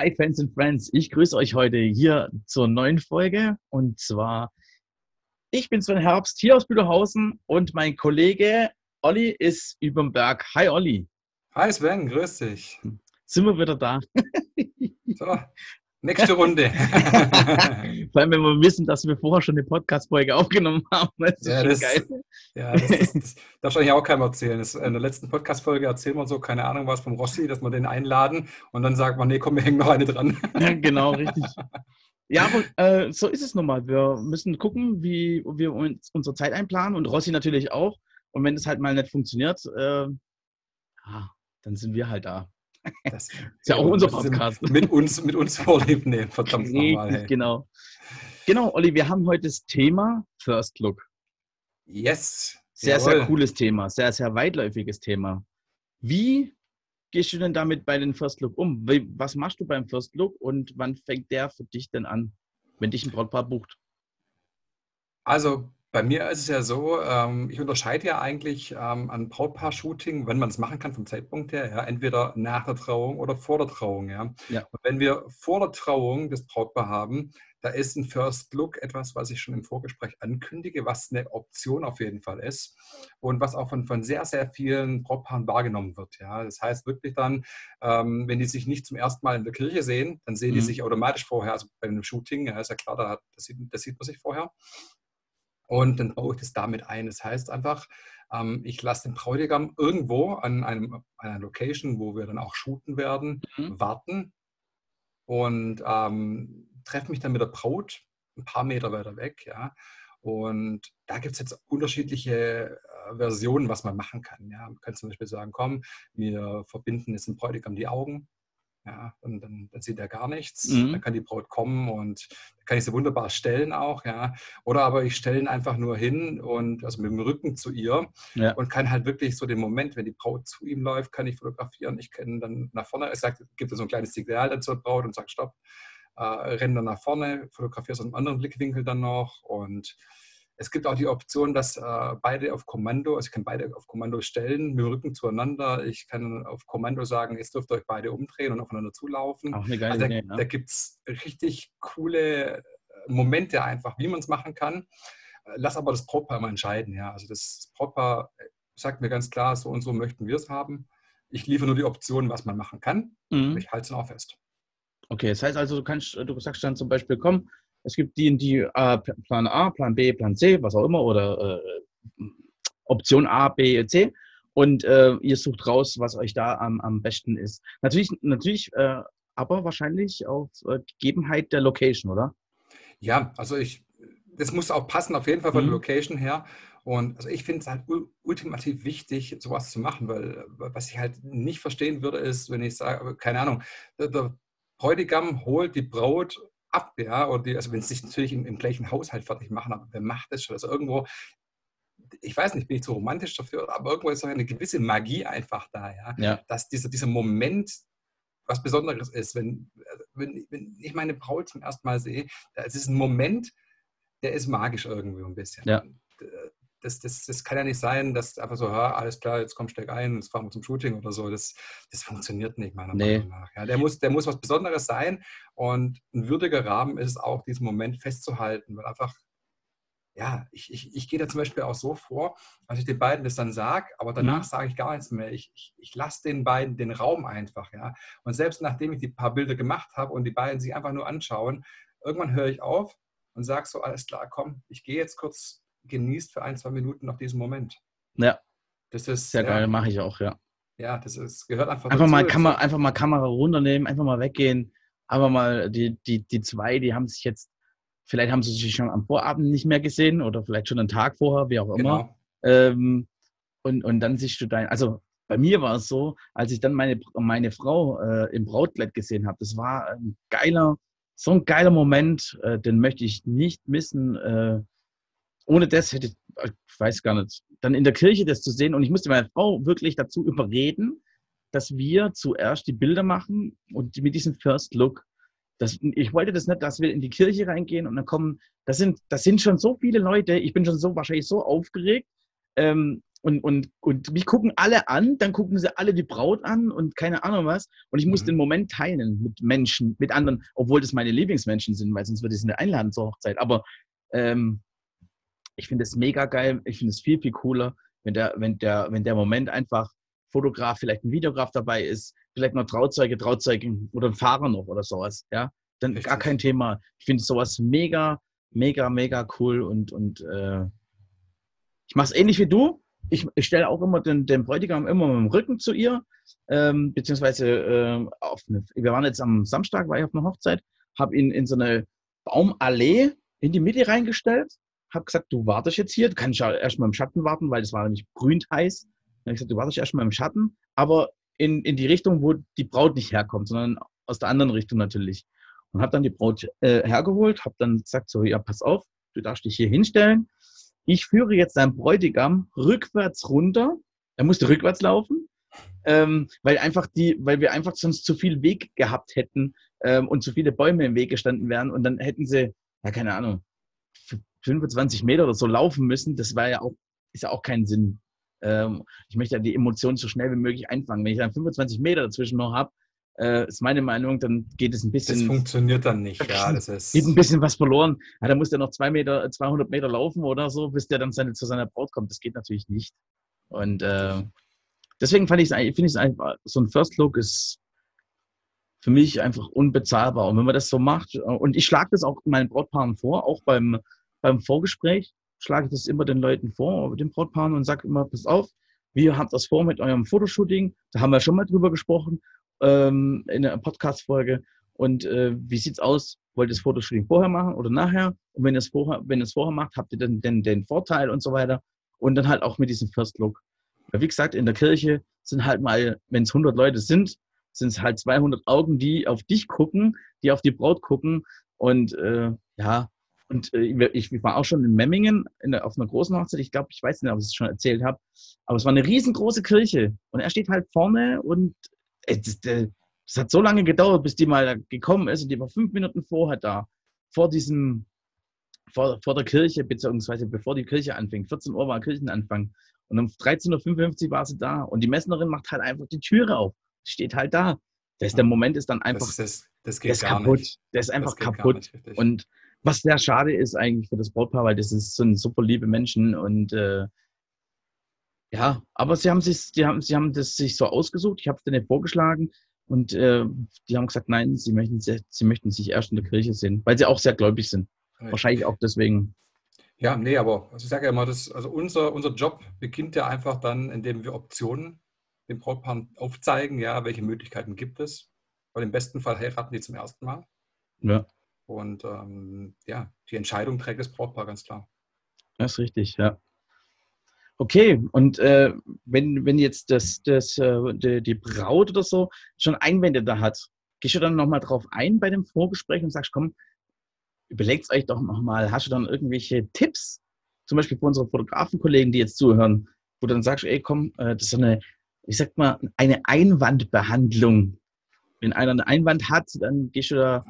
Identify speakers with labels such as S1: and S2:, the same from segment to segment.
S1: Hi Fans and Friends, ich grüße euch heute hier zur neuen Folge und zwar ich bin Sven Herbst hier aus Bühlhausen und mein Kollege Olli ist überm Berg. Hi Olli.
S2: Hi Sven, grüß dich.
S1: Sind wir wieder da?
S2: So, nächste Runde.
S1: Vor allem, wenn wir wissen, dass wir vorher schon eine Podcast-Folge aufgenommen haben.
S2: Das ist ja, das, geil. Ja, das, das, das darf eigentlich auch keinem erzählen. Das, in der letzten Podcast-Folge erzählen wir so, keine Ahnung was vom Rossi, dass wir den einladen und dann sagt man, nee, komm, wir hängen noch eine dran.
S1: Ja, genau, richtig. Ja, aber äh, so ist es nun mal. Wir müssen gucken, wie wir uns unsere Zeit einplanen und Rossi natürlich auch. Und wenn es halt mal nicht funktioniert, äh, ja, dann sind wir halt da.
S2: Das ist ja auch unser Podcast. Mit uns, mit uns vorlieb nehmen, verdammt
S1: nochmal. Hey. Genau. Genau, Olli, wir haben heute das Thema First Look.
S2: Yes.
S1: Sehr, Jawohl. sehr cooles Thema, sehr, sehr weitläufiges Thema. Wie gehst du denn damit bei den First Look um? Was machst du beim First Look und wann fängt der für dich denn an, wenn dich ein Brautpaar bucht?
S2: Also bei mir ist es ja so, ähm, ich unterscheide ja eigentlich ähm, an Brautpaar-Shooting, wenn man es machen kann vom Zeitpunkt her, ja, entweder nach der Trauung oder vor der Trauung. Ja. Ja. Und wenn wir vor der Trauung das Brautpaar haben, da ist ein First Look etwas, was ich schon im Vorgespräch ankündige, was eine Option auf jeden Fall ist und was auch von, von sehr, sehr vielen Brautpaaren wahrgenommen wird. Ja. Das heißt wirklich dann, ähm, wenn die sich nicht zum ersten Mal in der Kirche sehen, dann sehen mhm. die sich automatisch vorher, also bei einem Shooting, ja, ist ja klar, da, das, sieht, das sieht man sich vorher. Und dann baue ich das damit ein. Das heißt einfach, ähm, ich lasse den Bräutigam irgendwo an einem, einer Location, wo wir dann auch shooten werden, mhm. warten und ähm, treffe mich dann mit der Braut ein paar Meter weiter weg. Ja. Und da gibt es jetzt unterschiedliche äh, Versionen, was man machen kann. Ja. Man kann zum Beispiel sagen, komm, wir verbinden jetzt dem Bräutigam die Augen ja, und dann, dann sieht er gar nichts. Mhm. Dann kann die Braut kommen und kann ich sie wunderbar stellen auch, ja. Oder aber ich stelle ihn einfach nur hin und also mit dem Rücken zu ihr ja. und kann halt wirklich so den Moment, wenn die Braut zu ihm läuft, kann ich fotografieren. Ich kann dann nach vorne, es sagt, gibt so ein kleines Signal dann zur Braut und sagt Stopp, äh, dann nach vorne, fotografiere es aus einem anderen Blickwinkel dann noch und es gibt auch die Option, dass äh, beide auf Kommando, also ich kann beide auf Kommando stellen, mit dem Rücken zueinander. Ich kann auf Kommando sagen, jetzt dürft ihr euch beide umdrehen und aufeinander zulaufen. Auch eine geile also da, Idee, ne? Da gibt es richtig coole äh, Momente einfach, wie man es machen kann. Lass aber das Brautpaar mal entscheiden. Ja. Also das Brautpaar äh, sagt mir ganz klar, so und so möchten wir es haben. Ich liefere nur die Option, was man machen kann. Mhm. Ich halte es auch fest.
S1: Okay, das heißt also, du kannst, du sagst dann zum Beispiel, komm, es gibt die, die äh, Plan A, Plan B, Plan C, was auch immer, oder äh, Option A, B, C. Und äh, ihr sucht raus, was euch da am, am besten ist. Natürlich, natürlich äh, aber wahrscheinlich auf äh, Gegebenheit der Location, oder?
S2: Ja, also ich, das muss auch passen, auf jeden Fall von mhm. der Location her. Und also ich finde es halt ultimativ wichtig, sowas zu machen, weil was ich halt nicht verstehen würde, ist, wenn ich sage, keine Ahnung, der, der Bräutigam holt die Braut ab, ja, oder die, also wenn sie sich natürlich im, im, gleichen Haushalt fertig machen, aber wer macht das schon? Also irgendwo, ich weiß nicht, bin ich zu romantisch dafür, aber irgendwo ist auch eine gewisse Magie einfach da, ja, ja. dass dieser, dieser Moment was Besonderes ist. Wenn, wenn, wenn ich meine Braut zum ersten Mal sehe, es ist ein Moment, der ist magisch irgendwie ein bisschen. Ja. Das, das, das kann ja nicht sein, dass einfach so, ja, alles klar, jetzt komm, steig ein, jetzt fahren wir zum Shooting oder so. Das, das funktioniert nicht, meiner nee. Meinung nach. Ja, der, muss, der muss was Besonderes sein und ein würdiger Rahmen ist es auch, diesen Moment festzuhalten, weil einfach, ja, ich, ich, ich gehe da zum Beispiel auch so vor, dass ich den beiden das dann sage, aber danach mhm. sage ich gar nichts mehr. Ich, ich, ich lasse den beiden den Raum einfach, ja. Und selbst nachdem ich die paar Bilder gemacht habe und die beiden sich einfach nur anschauen, irgendwann höre ich auf und sage so, alles klar, komm, ich gehe jetzt kurz genießt für ein, zwei Minuten noch diesen Moment.
S1: Ja. Das ist sehr ja, geil, mache ich auch, ja.
S2: Ja, das ist, gehört einfach
S1: einfach dazu. Mal Kamera, einfach mal Kamera runternehmen, einfach mal weggehen. Aber mal die, die, die zwei, die haben sich jetzt, vielleicht haben sie sich schon am Vorabend nicht mehr gesehen oder vielleicht schon einen Tag vorher, wie auch immer. Genau. Ähm, und, und dann siehst du dein, also bei mir war es so, als ich dann meine, meine Frau äh, im Brautkleid gesehen habe, das war ein geiler, so ein geiler Moment, äh, den möchte ich nicht missen. Äh, ohne das hätte ich, ich weiß gar nicht, dann in der Kirche das zu sehen. Und ich musste meine Frau wirklich dazu überreden, dass wir zuerst die Bilder machen und mit diesem First Look. Das, ich wollte das nicht, dass wir in die Kirche reingehen und dann kommen, das sind, das sind schon so viele Leute, ich bin schon so wahrscheinlich so aufgeregt, ähm, und, und, und mich gucken alle an, dann gucken sie alle die Braut an und keine Ahnung was. Und ich muss mhm. den Moment teilen mit Menschen, mit anderen, obwohl das meine Lieblingsmenschen sind, weil sonst würde ich sie nicht einladen zur Hochzeit. Aber ähm, ich finde es mega geil. Ich finde es viel, viel cooler, wenn der, wenn der, wenn der Moment einfach Fotograf, vielleicht ein Videograf dabei ist, vielleicht noch Trauzeuge, Trauzeugin oder ein Fahrer noch oder sowas. Ja, dann Richtig. gar kein Thema. Ich finde sowas mega, mega, mega cool und, und äh, ich mache es ähnlich wie du ich, ich stelle auch immer den, den, Bräutigam immer mit dem Rücken zu ihr, ähm, beziehungsweise äh, auf eine, wir waren jetzt am Samstag, war ich auf einer Hochzeit, habe ihn in so eine Baumallee in die Mitte reingestellt, habe gesagt, du wartest jetzt hier, du kannst ja erstmal im Schatten warten, weil es war nämlich grün heiß. Dann habe ich gesagt, du wartest erstmal im Schatten, aber in, in die Richtung, wo die Braut nicht herkommt, sondern aus der anderen Richtung natürlich. Und habe dann die Braut äh, hergeholt, habe dann gesagt, so, ja, pass auf, du darfst dich hier hinstellen ich führe jetzt deinen Bräutigam rückwärts runter. Er musste rückwärts laufen, ähm, weil einfach die, weil wir einfach sonst zu viel Weg gehabt hätten ähm, und zu viele Bäume im Weg gestanden wären und dann hätten sie, ja keine Ahnung, 25 Meter oder so laufen müssen. Das war ja auch, ist ja auch kein Sinn. Ähm, ich möchte ja die Emotionen so schnell wie möglich einfangen. Wenn ich dann 25 Meter dazwischen noch habe, äh, ist meine Meinung, dann geht es ein bisschen.
S2: Das funktioniert dann nicht, ja.
S1: Das ist geht ein bisschen was verloren. Ja, da muss der noch zwei Meter, 200 Meter laufen oder so, bis der dann seine, zu seiner Braut kommt. Das geht natürlich nicht. Und äh, deswegen fand ich es finde einfach, so ein First Look ist für mich einfach unbezahlbar. Und wenn man das so macht, und ich schlage das auch meinen Brautpaaren vor, auch beim, beim Vorgespräch, schlage ich das immer den Leuten vor, den Brautpaaren und sage immer, pass auf, wir haben das vor mit eurem Fotoshooting, da haben wir schon mal drüber gesprochen ähm, in einer Podcast-Folge. Und äh, wie sieht's aus? Wollt ihr das Fotoshooting vorher machen oder nachher? Und wenn ihr es vorher, es vorher macht, habt ihr dann den, den Vorteil und so weiter. Und dann halt auch mit diesem First Look. Weil wie gesagt, in der Kirche sind halt mal, wenn es 100 Leute sind, sind es halt 200 Augen, die auf dich gucken, die auf die Braut gucken. Und äh, ja, und äh, ich war auch schon in Memmingen in der, auf einer großen Hochzeit. Ich glaube, ich weiß nicht, ob ich es schon erzählt habe. Aber es war eine riesengroße Kirche. Und er steht halt vorne und es äh, hat so lange gedauert, bis die mal gekommen ist und die war fünf Minuten vorher da, vor diesem, vor, vor der Kirche, beziehungsweise bevor die Kirche anfing. 14 Uhr war Kirchenanfang. Und um 13.55 Uhr war sie da. Und die Messnerin macht halt einfach die Türe auf. Steht halt da. Das, der Moment ist dann einfach. Das,
S2: das, das geht
S1: das kaputt.
S2: Nicht.
S1: Der ist einfach kaputt. und was sehr schade ist eigentlich für das Brautpaar, weil das ist, sind super liebe Menschen und äh, ja, aber sie haben sich, die haben, sie haben das sich so ausgesucht. Ich habe es denen vorgeschlagen und äh, die haben gesagt, nein, sie möchten, sie, sie möchten sich erst in der Kirche sehen, weil sie auch sehr gläubig sind. Richtig. Wahrscheinlich auch deswegen.
S2: Ja, nee, aber also ich sage ja immer, das, also unser, unser Job beginnt ja einfach dann, indem wir Optionen dem Brautpaar aufzeigen, ja, welche Möglichkeiten gibt es. Weil im besten Fall heiraten die zum ersten Mal.
S1: Ja.
S2: Und ähm, ja, die Entscheidung trägt das Brautpaar ganz klar.
S1: Das ist richtig, ja. Okay, und äh, wenn, wenn jetzt das, das, äh, die, die, Braut oder so schon Einwände da hat, gehst du dann nochmal drauf ein bei dem Vorgespräch und sagst, komm, überlegt euch doch nochmal, hast du dann irgendwelche Tipps, zum Beispiel für unsere Fotografenkollegen, die jetzt zuhören, wo du dann sagst, ey, komm, äh, das ist so eine, ich sag mal, eine Einwandbehandlung. Wenn einer einen Einwand hat, dann gehst du da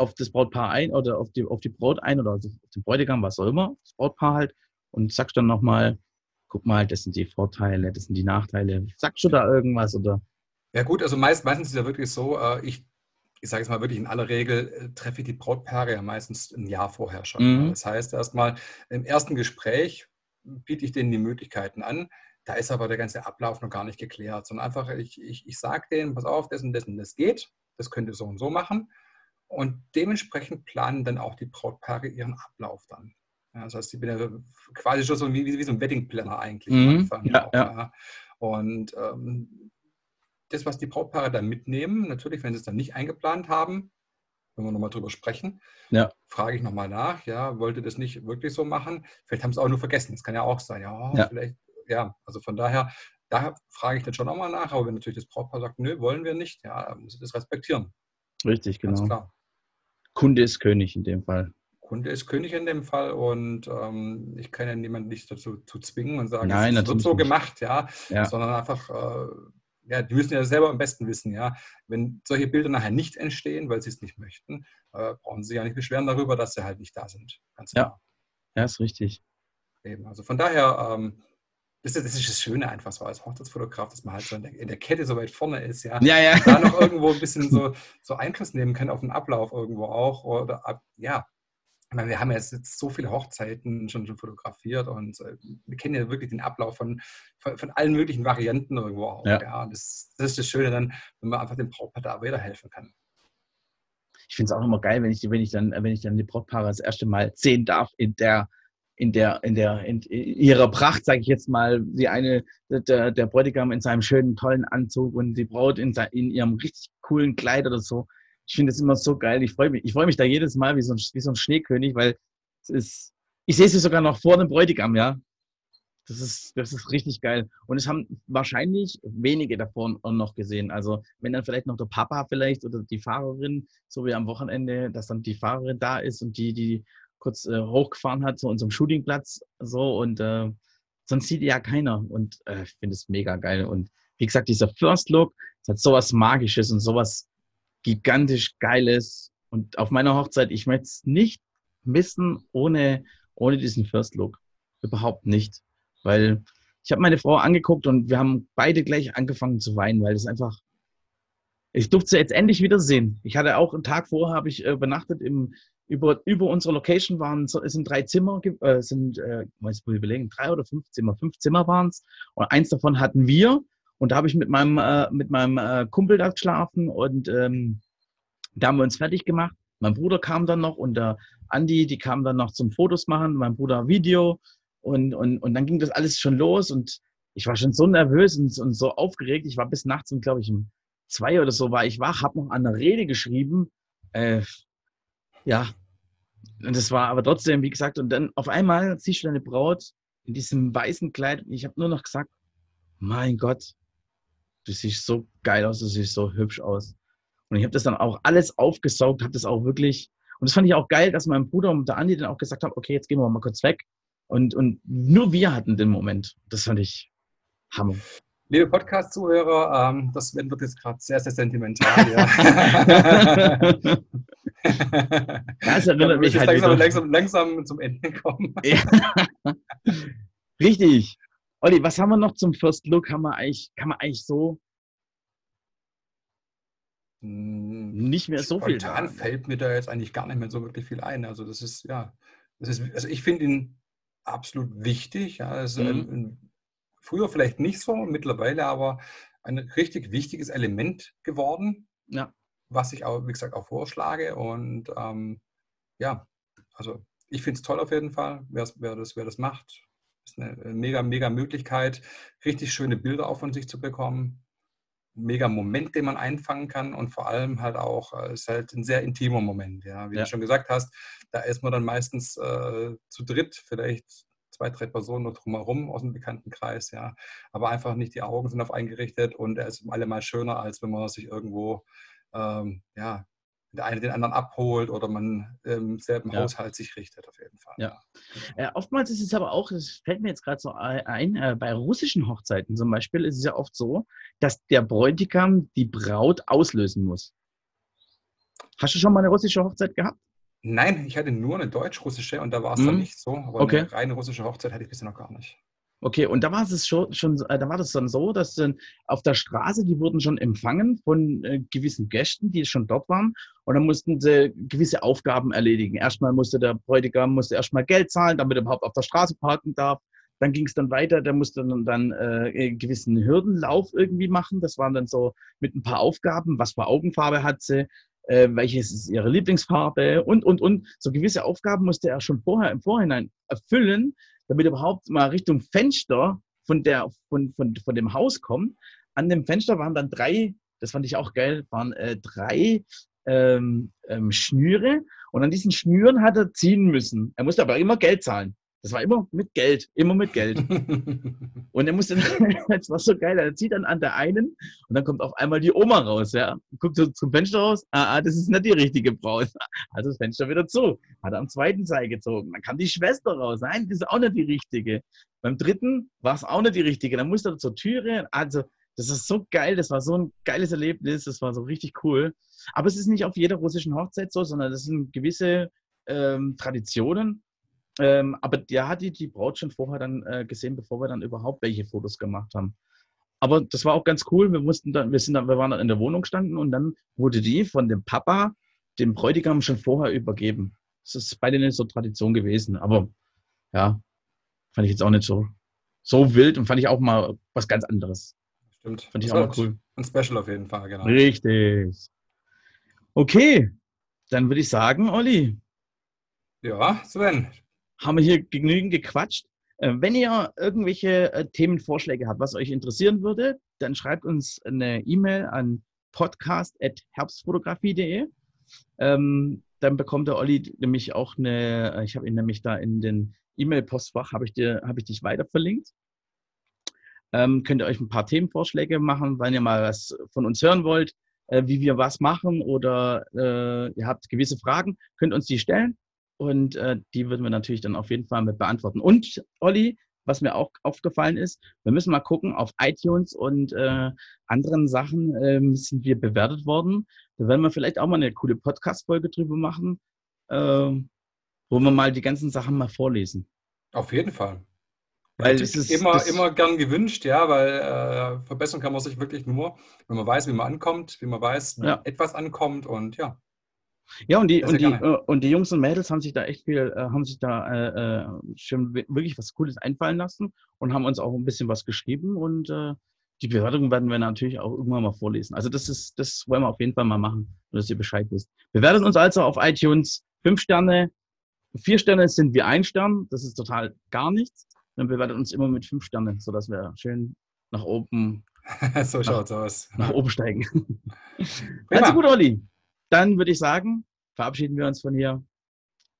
S1: auf das Brautpaar ein oder auf die, auf die Braut ein oder auf den Bräutigam, was auch immer, das Brautpaar halt, und sagst dann nochmal, guck mal, das sind die Vorteile, das sind die Nachteile. Sagst du da irgendwas oder?
S2: Ja gut, also meist, meistens ist es ja wirklich so, äh, ich, ich sage jetzt mal wirklich in aller Regel, äh, treffe ich die Brautpaare ja meistens ein Jahr vorher schon. Mhm. Das heißt, erstmal im ersten Gespräch biete ich denen die Möglichkeiten an. Da ist aber der ganze Ablauf noch gar nicht geklärt, sondern einfach, ich, ich, ich sage denen, pass auf, das und das und das geht, das könnt ihr so und so machen. Und dementsprechend planen dann auch die Brautpaare ihren Ablauf dann. Ja, das heißt, ich bin ja quasi schon so wie, wie so ein Wedding-Planner eigentlich.
S1: Mhm. Ja, auch,
S2: ja. Und ähm, das, was die Brautpaare dann mitnehmen, natürlich, wenn sie es dann nicht eingeplant haben, wenn wir nochmal drüber sprechen,
S1: ja.
S2: frage ich nochmal nach, ja, wollte das nicht wirklich so machen? Vielleicht haben sie es auch nur vergessen, das kann ja auch sein, ja,
S1: ja.
S2: vielleicht, ja, also von daher, da frage ich dann schon nochmal nach, aber wenn natürlich das Brautpaar sagt, nö, wollen wir nicht, ja, muss ich das respektieren.
S1: Richtig, genau. Kunde ist König in dem Fall.
S2: Kunde ist König in dem Fall und ähm, ich kann ja niemanden nicht dazu zu zwingen und sagen,
S1: Nein,
S2: es wird so nicht. gemacht, ja, ja, sondern einfach, äh, ja, die müssen ja selber am besten wissen, ja, wenn solche Bilder nachher nicht entstehen, weil sie es nicht möchten, äh, brauchen sie ja nicht beschweren darüber, dass sie halt nicht da sind.
S1: Ganz ja, klar. ja, ist richtig.
S2: Eben. Also von daher, ähm, das ist, das ist das Schöne einfach so als Hochzeitsfotograf, dass man halt so in der, in der Kette so weit vorne ist, ja.
S1: Ja, ja.
S2: Da noch irgendwo ein bisschen so, so Einfluss nehmen kann auf den Ablauf irgendwo auch. Oder ab, ja. Ich meine, wir haben ja jetzt so viele Hochzeiten schon, schon fotografiert und äh, wir kennen ja wirklich den Ablauf von, von, von allen möglichen Varianten irgendwo auch. Ja. ja. Und das, das ist das Schöne dann, wenn man einfach dem Brautpaar da weiterhelfen kann.
S1: Ich finde es auch immer geil, wenn ich, wenn ich dann, wenn ich dann die Brautpaare das erste Mal sehen darf in der in der, in der, in ihrer Pracht, sage ich jetzt mal, die eine, der, der Bräutigam in seinem schönen, tollen Anzug und die Braut in, in ihrem richtig coolen Kleid oder so. Ich finde das immer so geil. Ich freue mich, ich freue mich da jedes Mal wie so ein, wie so ein Schneekönig, weil es ist, ich sehe sie sogar noch vor dem Bräutigam, ja. Das ist, das ist richtig geil. Und es haben wahrscheinlich wenige davon noch gesehen. Also wenn dann vielleicht noch der Papa vielleicht oder die Fahrerin, so wie am Wochenende, dass dann die Fahrerin da ist und die, die kurz äh, hochgefahren hat zu unserem Shootingplatz. So und äh, sonst sieht ja keiner. Und äh, ich finde es mega geil. Und wie gesagt, dieser First Look, es hat sowas Magisches und sowas gigantisch Geiles. Und auf meiner Hochzeit, ich möchte es nicht missen ohne, ohne diesen First Look. Überhaupt nicht. Weil ich habe meine Frau angeguckt und wir haben beide gleich angefangen zu weinen, weil es einfach. Ich durfte sie jetzt endlich wieder sehen. Ich hatte auch einen Tag vorher, habe ich äh, übernachtet im, über, über unsere Location waren es sind drei Zimmer, äh, sind, äh, muss ich überlegen, drei oder fünf Zimmer, fünf Zimmer waren es. Und eins davon hatten wir. Und da habe ich mit meinem, äh, mit meinem äh, Kumpel da geschlafen und ähm, da haben wir uns fertig gemacht. Mein Bruder kam dann noch und der Andi, die kam dann noch zum Fotos machen, mein Bruder Video. Und, und, und dann ging das alles schon los und ich war schon so nervös und, und so aufgeregt. Ich war bis nachts glaube ich, um zwei oder so war ich wach, habe noch eine Rede geschrieben. Äh, ja, und das war aber trotzdem, wie gesagt, und dann auf einmal siehst du deine Braut in diesem weißen Kleid. Und ich habe nur noch gesagt, mein Gott, du siehst so geil aus, du siehst so hübsch aus. Und ich habe das dann auch alles aufgesaugt, habe das auch wirklich, und das fand ich auch geil, dass mein Bruder und der Andi dann auch gesagt haben, okay, jetzt gehen wir mal kurz weg. Und, und nur wir hatten den Moment. Das fand ich Hammer.
S2: Liebe Podcast-Zuhörer, ähm, das wird jetzt gerade sehr, sehr sentimental. Ja. das erinnert mich halt langsam, langsam, langsam, zum Ende kommen. Ja.
S1: Richtig. Olli, was haben wir noch zum First Look? Kann man eigentlich, kann man eigentlich so
S2: hm, nicht mehr so viel sagen. fällt mir da jetzt eigentlich gar nicht mehr so wirklich viel ein. Also das ist, ja, das ist, also ich finde ihn absolut wichtig. Ja, also mhm. ein, ein Früher vielleicht nicht so, mittlerweile aber ein richtig wichtiges Element geworden, ja. was ich auch, wie gesagt, auch vorschlage. Und ähm, ja, also ich finde es toll auf jeden Fall, wer, wer, das, wer das macht. Ist eine mega, mega Möglichkeit, richtig schöne Bilder auch von sich zu bekommen. Mega Moment, den man einfangen kann und vor allem halt auch, äh, ist halt ein sehr intimer Moment. Ja. Wie ja. du schon gesagt hast, da ist man dann meistens äh, zu dritt, vielleicht zwei, drei Personen noch drumherum aus dem Bekanntenkreis, ja. Aber einfach nicht die Augen sind auf eingerichtet und er ist allemal schöner, als wenn man sich irgendwo, ähm, ja, der eine den anderen abholt oder man im selben ja. Haushalt sich richtet, auf jeden Fall.
S1: Ja. Äh, oftmals ist es aber auch, das fällt mir jetzt gerade so ein, äh, bei russischen Hochzeiten zum Beispiel ist es ja oft so, dass der Bräutigam die Braut auslösen muss. Hast du schon mal eine russische Hochzeit gehabt?
S2: Nein, ich hatte nur eine deutsch-russische und da war es dann mhm. nicht so. Aber Okay. eine reine russische Hochzeit hatte ich bisher noch gar nicht.
S1: Okay, und da war es schon, schon äh, da war das dann so, dass dann auf der Straße, die wurden schon empfangen von äh, gewissen Gästen, die schon dort waren, und dann mussten sie gewisse Aufgaben erledigen. Erstmal musste der Bräutigam musste erstmal Geld zahlen, damit er überhaupt auf der Straße parken darf. Dann ging es dann weiter, der musste dann, dann äh, einen gewissen Hürdenlauf irgendwie machen. Das waren dann so mit ein paar Aufgaben, was für Augenfarbe hat sie, äh, welches ist ihre Lieblingsfarbe und, und, und. So gewisse Aufgaben musste er schon vorher im Vorhinein erfüllen, damit er überhaupt mal Richtung Fenster von, der, von, von, von dem Haus kommt. An dem Fenster waren dann drei, das fand ich auch geil, waren äh, drei ähm, ähm, Schnüre und an diesen Schnüren hat er ziehen müssen. Er musste aber immer Geld zahlen. Das war immer mit Geld, immer mit Geld. und er musste, das war so geil, er zieht dann an der einen und dann kommt auf einmal die Oma raus, ja. Guckt so zum Fenster raus, ah, ah, das ist nicht die richtige Braut. Also das Fenster wieder zu. Hat er am zweiten Seil gezogen. Dann kam die Schwester raus, nein, das ist auch nicht die richtige. Beim dritten war es auch nicht die richtige. Dann musste er zur Türe, also das ist so geil, das war so ein geiles Erlebnis, das war so richtig cool. Aber es ist nicht auf jeder russischen Hochzeit so, sondern das sind gewisse ähm, Traditionen, Ähm, aber der hat die, die Braut schon vorher dann äh, gesehen, bevor wir dann überhaupt welche Fotos gemacht haben. Aber das war auch ganz cool. Wir mussten dann, wir sind dann, wir waren dann in der Wohnung standen und dann wurde die von dem Papa dem Bräutigam schon vorher übergeben. Das ist bei denen so Tradition gewesen. Aber ja, fand ich jetzt auch nicht so, so wild und fand ich auch mal was ganz anderes.
S2: Stimmt.
S1: Fand ich auch mal cool.
S2: Ein Special auf jeden Fall, genau.
S1: Richtig. Okay, dann würde ich sagen, Olli.
S2: Ja, Sven.
S1: Haben wir hier genügend gequatscht. Äh, wenn ihr irgendwelche äh, Themenvorschläge habt, was euch interessieren würde, dann schreibt uns eine E-Mail an podcast.herbstfotografie.de. Ähm, dann bekommt der Olli nämlich auch eine, äh, ich habe ihn nämlich da in den E-Mail-Postfach, habe ich, hab ich dich weiter verlinkt. Ähm, könnt ihr euch ein paar Themenvorschläge machen, wenn ihr mal was von uns hören wollt, äh, wie wir was machen oder äh, ihr habt gewisse Fragen, könnt uns die stellen und äh, die würden wir natürlich dann auf jeden Fall mit beantworten. Und Olli, was mir auch aufgefallen ist, wir müssen mal gucken, auf iTunes und äh, anderen Sachen ähm, sind wir bewertet worden. Da werden wir vielleicht auch mal eine coole Podcast-Folge drüber machen, äh, wo wir mal die ganzen Sachen mal vorlesen.
S2: Auf jeden Fall. Weil es ist immer, immer gern gewünscht, ja, weil äh, verbessern kann man sich wirklich nur, wenn man weiß, wie man ankommt, wie man weiß, wie ja. etwas ankommt und ja.
S1: Ja, und die, und die, äh, und die Jungs und Mädels haben sich da echt viel, äh, haben sich da äh, äh schon wirklich was Cooles einfallen lassen und haben uns auch ein bisschen was geschrieben und äh, die Bewertungen werden wir natürlich auch irgendwann mal vorlesen. Also das ist, das wollen wir auf jeden Fall mal machen, dass ihr Bescheid wisst. Bewertet uns also auf iTunes fünf Sterne, vier Sterne sind wir ein Stern, das ist total gar nichts. Dann bewertet uns immer mit fünf Sternen, sodass wir schön nach oben
S2: so schaut's aus.
S1: Nach oben steigen. also gut, Olli dann würde ich sagen, verabschieden wir uns von hier.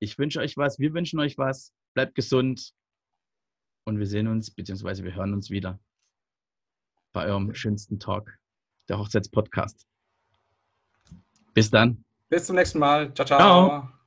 S1: Ich wünsche euch was, wir wünschen euch was. Bleibt gesund und wir sehen uns, beziehungsweise wir hören uns wieder bei eurem schönsten Talk, der Hochzeitspodcast. Bis dann.
S2: Bis zum nächsten Mal. ciao. ciao. ciao.